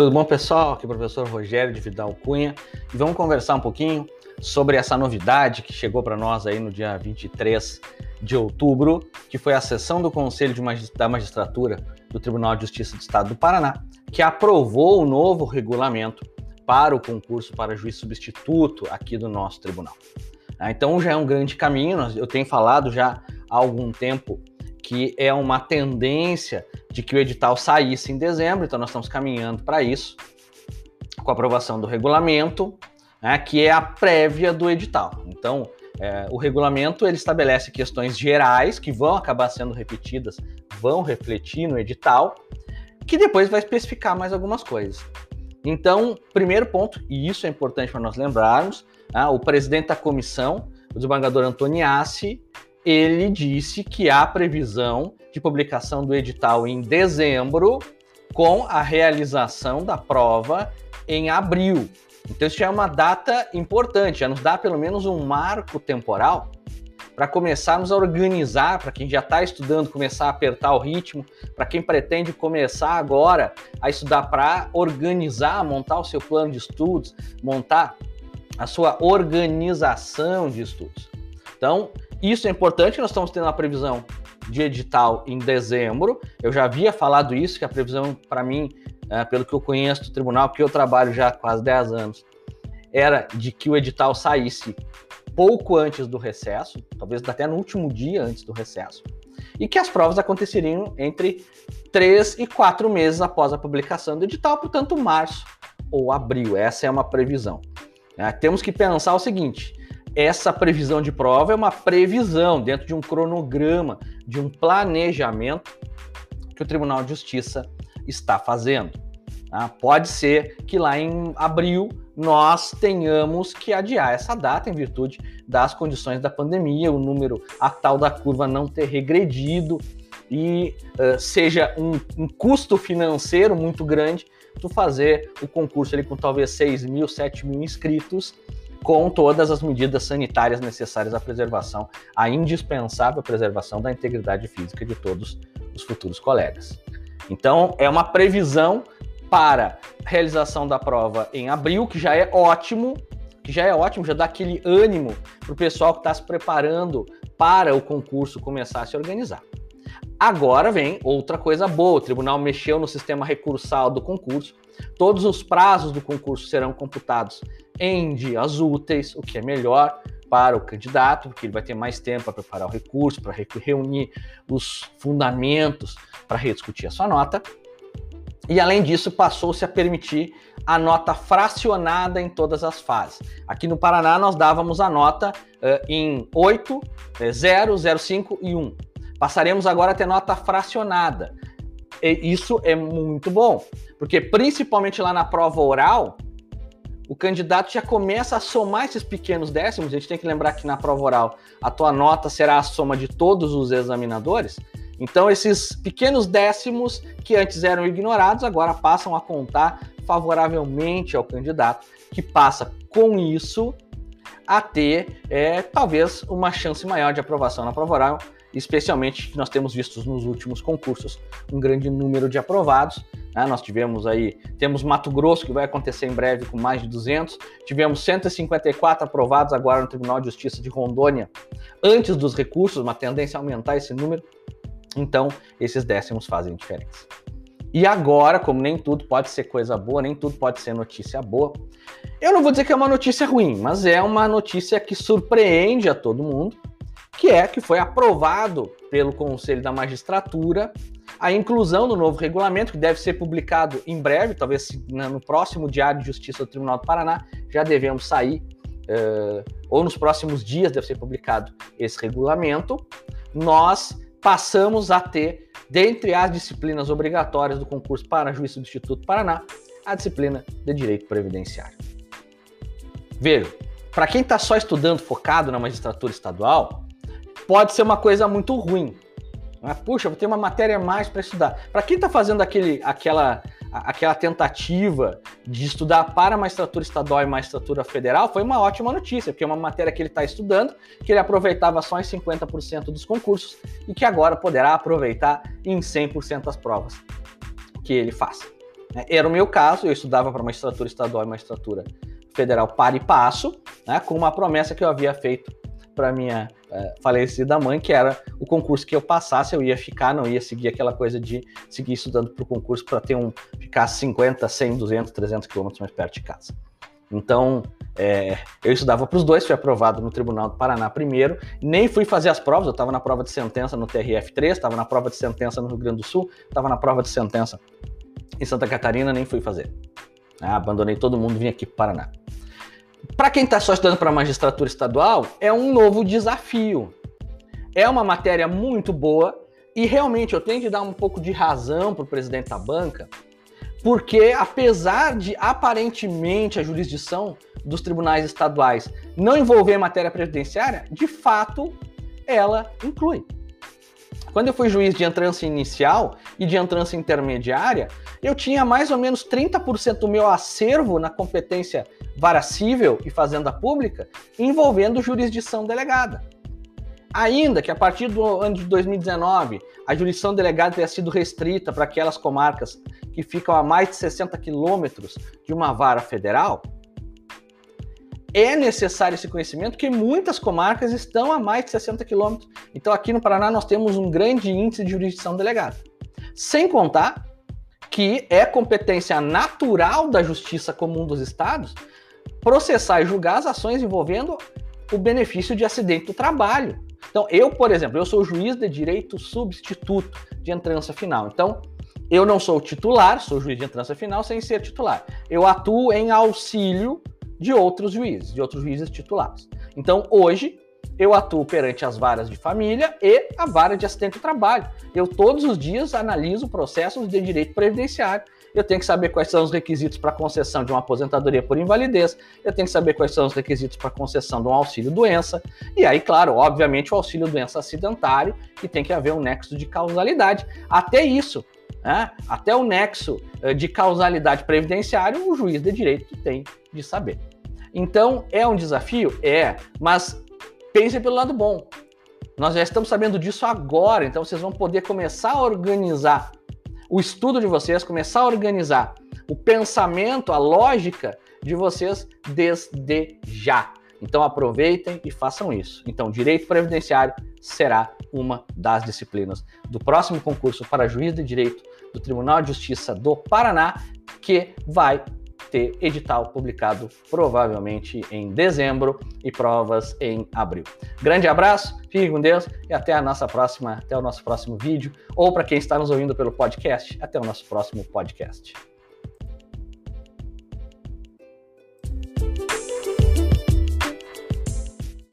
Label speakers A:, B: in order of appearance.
A: Tudo bom, pessoal? Aqui é o professor Rogério de Vidal Cunha e vamos conversar um pouquinho sobre essa novidade que chegou para nós aí no dia 23 de outubro, que foi a sessão do Conselho Magist da Magistratura do Tribunal de Justiça do Estado do Paraná, que aprovou o novo regulamento para o concurso para juiz substituto aqui do nosso tribunal. Ah, então já é um grande caminho, eu tenho falado já há algum tempo que é uma tendência de que o edital saísse em dezembro, então nós estamos caminhando para isso, com a aprovação do regulamento, né, que é a prévia do edital. Então, é, o regulamento ele estabelece questões gerais que vão acabar sendo repetidas, vão refletir no edital, que depois vai especificar mais algumas coisas. Então, primeiro ponto, e isso é importante para nós lembrarmos, né, o presidente da comissão, o desembargador Antoniassi, ele disse que há previsão de publicação do edital em dezembro, com a realização da prova em abril. Então, isso já é uma data importante, já nos dá pelo menos um marco temporal para começarmos a organizar, para quem já está estudando, começar a apertar o ritmo, para quem pretende começar agora a estudar para organizar, montar o seu plano de estudos, montar a sua organização de estudos. Então, isso é importante, nós estamos tendo a previsão de edital em dezembro. Eu já havia falado isso, que a previsão, para mim, é, pelo que eu conheço do tribunal, porque eu trabalho já há quase 10 anos, era de que o edital saísse pouco antes do recesso, talvez até no último dia antes do recesso, e que as provas aconteceriam entre três e quatro meses após a publicação do edital, portanto, março ou abril. Essa é uma previsão. É, temos que pensar o seguinte: essa previsão de prova é uma previsão dentro de um cronograma, de um planejamento que o Tribunal de Justiça está fazendo. Tá? Pode ser que lá em abril nós tenhamos que adiar essa data em virtude das condições da pandemia, o número, a tal da curva não ter regredido e uh, seja um, um, custo financeiro muito grande tu fazer o concurso ali com talvez 6 mil, 7 mil inscritos com todas as medidas sanitárias necessárias à preservação, à indispensável preservação da integridade física de todos os futuros colegas. Então, é uma previsão para realização da prova em abril, que já é ótimo, que já é ótimo, já dá aquele ânimo para o pessoal que está se preparando para o concurso começar a se organizar. Agora vem outra coisa boa: o tribunal mexeu no sistema recursal do concurso. Todos os prazos do concurso serão computados em dias úteis, o que é melhor para o candidato, porque ele vai ter mais tempo para preparar o recurso, para reunir os fundamentos para rediscutir a sua nota. E além disso, passou-se a permitir a nota fracionada em todas as fases. Aqui no Paraná, nós dávamos a nota uh, em 8, 0, 0,5 e 1. Passaremos agora a ter nota fracionada. E isso é muito bom, porque principalmente lá na prova oral, o candidato já começa a somar esses pequenos décimos. A gente tem que lembrar que na prova oral a tua nota será a soma de todos os examinadores. Então, esses pequenos décimos que antes eram ignorados agora passam a contar favoravelmente ao candidato, que passa com isso a ter é, talvez uma chance maior de aprovação na prova oral especialmente que nós temos visto nos últimos concursos um grande número de aprovados. Né? Nós tivemos aí, temos Mato Grosso, que vai acontecer em breve com mais de 200, tivemos 154 aprovados agora no Tribunal de Justiça de Rondônia, antes dos recursos, uma tendência a aumentar esse número. Então, esses décimos fazem diferença. E agora, como nem tudo pode ser coisa boa, nem tudo pode ser notícia boa, eu não vou dizer que é uma notícia ruim, mas é uma notícia que surpreende a todo mundo que é que foi aprovado pelo Conselho da Magistratura a inclusão do novo regulamento, que deve ser publicado em breve, talvez no próximo Diário de Justiça do Tribunal do Paraná, já devemos sair, uh, ou nos próximos dias deve ser publicado esse regulamento. Nós passamos a ter, dentre as disciplinas obrigatórias do concurso para juiz substituto Paraná, a disciplina de Direito Previdenciário. Veja, para quem está só estudando focado na magistratura estadual, pode ser uma coisa muito ruim. Mas, puxa, vou ter uma matéria a mais para estudar. Para quem está fazendo aquele, aquela, aquela tentativa de estudar para magistratura estadual e magistratura federal, foi uma ótima notícia, porque é uma matéria que ele está estudando, que ele aproveitava só em 50% dos concursos e que agora poderá aproveitar em 100% das provas que ele. Né? Era o meu caso, eu estudava para magistratura estadual e magistratura federal para e passo, né, com uma promessa que eu havia feito para minha é, falecida mãe, que era o concurso que eu passasse, eu ia ficar, não ia seguir aquela coisa de seguir estudando para o concurso para ter um ficar 50, 100, 200, 300 quilômetros mais perto de casa. Então, é, eu estudava para os dois, fui aprovado no Tribunal do Paraná primeiro, nem fui fazer as provas, eu estava na prova de sentença no TRF3, estava na prova de sentença no Rio Grande do Sul, estava na prova de sentença em Santa Catarina, nem fui fazer. Ah, abandonei todo mundo, vim aqui para o Paraná. Para quem está só estudando para magistratura estadual, é um novo desafio. É uma matéria muito boa e realmente eu tenho que dar um pouco de razão para o presidente da banca, porque apesar de aparentemente a jurisdição dos tribunais estaduais não envolver matéria previdenciária, de fato ela inclui. Quando eu fui juiz de entrança inicial e de entrança intermediária, eu tinha mais ou menos 30% do meu acervo na competência vara civil e fazenda pública envolvendo jurisdição delegada. Ainda que a partir do ano de 2019 a jurisdição delegada tenha sido restrita para aquelas comarcas que ficam a mais de 60 quilômetros de uma vara federal, é necessário esse conhecimento que muitas comarcas estão a mais de 60 quilômetros. Então aqui no Paraná nós temos um grande índice de jurisdição delegada. Sem contar que é competência natural da Justiça Comum dos Estados processar e julgar as ações envolvendo o benefício de acidente do trabalho. Então, eu, por exemplo, eu sou juiz de direito substituto de entrança final. Então, eu não sou titular, sou juiz de entrança final sem ser titular. Eu atuo em auxílio de outros juízes, de outros juízes titulares. Então, hoje, eu atuo perante as varas de família e a vara de acidente do trabalho. Eu todos os dias analiso processos de direito previdenciário. Eu tenho que saber quais são os requisitos para concessão de uma aposentadoria por invalidez. Eu tenho que saber quais são os requisitos para concessão de um auxílio doença. E aí, claro, obviamente, o auxílio doença acidentário, que tem que haver um nexo de causalidade. Até isso, né? até o nexo eh, de causalidade previdenciário, o juiz de direito tem de saber. Então, é um desafio? É, mas pense pelo lado bom. Nós já estamos sabendo disso agora, então vocês vão poder começar a organizar o estudo de vocês, começar a organizar o pensamento, a lógica de vocês desde já. Então aproveitem e façam isso. Então, direito previdenciário será uma das disciplinas do próximo concurso para juiz de direito do Tribunal de Justiça do Paraná, que vai ter edital publicado provavelmente em dezembro e provas em abril. Grande abraço, fique com Deus e até a nossa próxima, até o nosso próximo vídeo, ou para quem está nos ouvindo pelo podcast, até o nosso próximo podcast.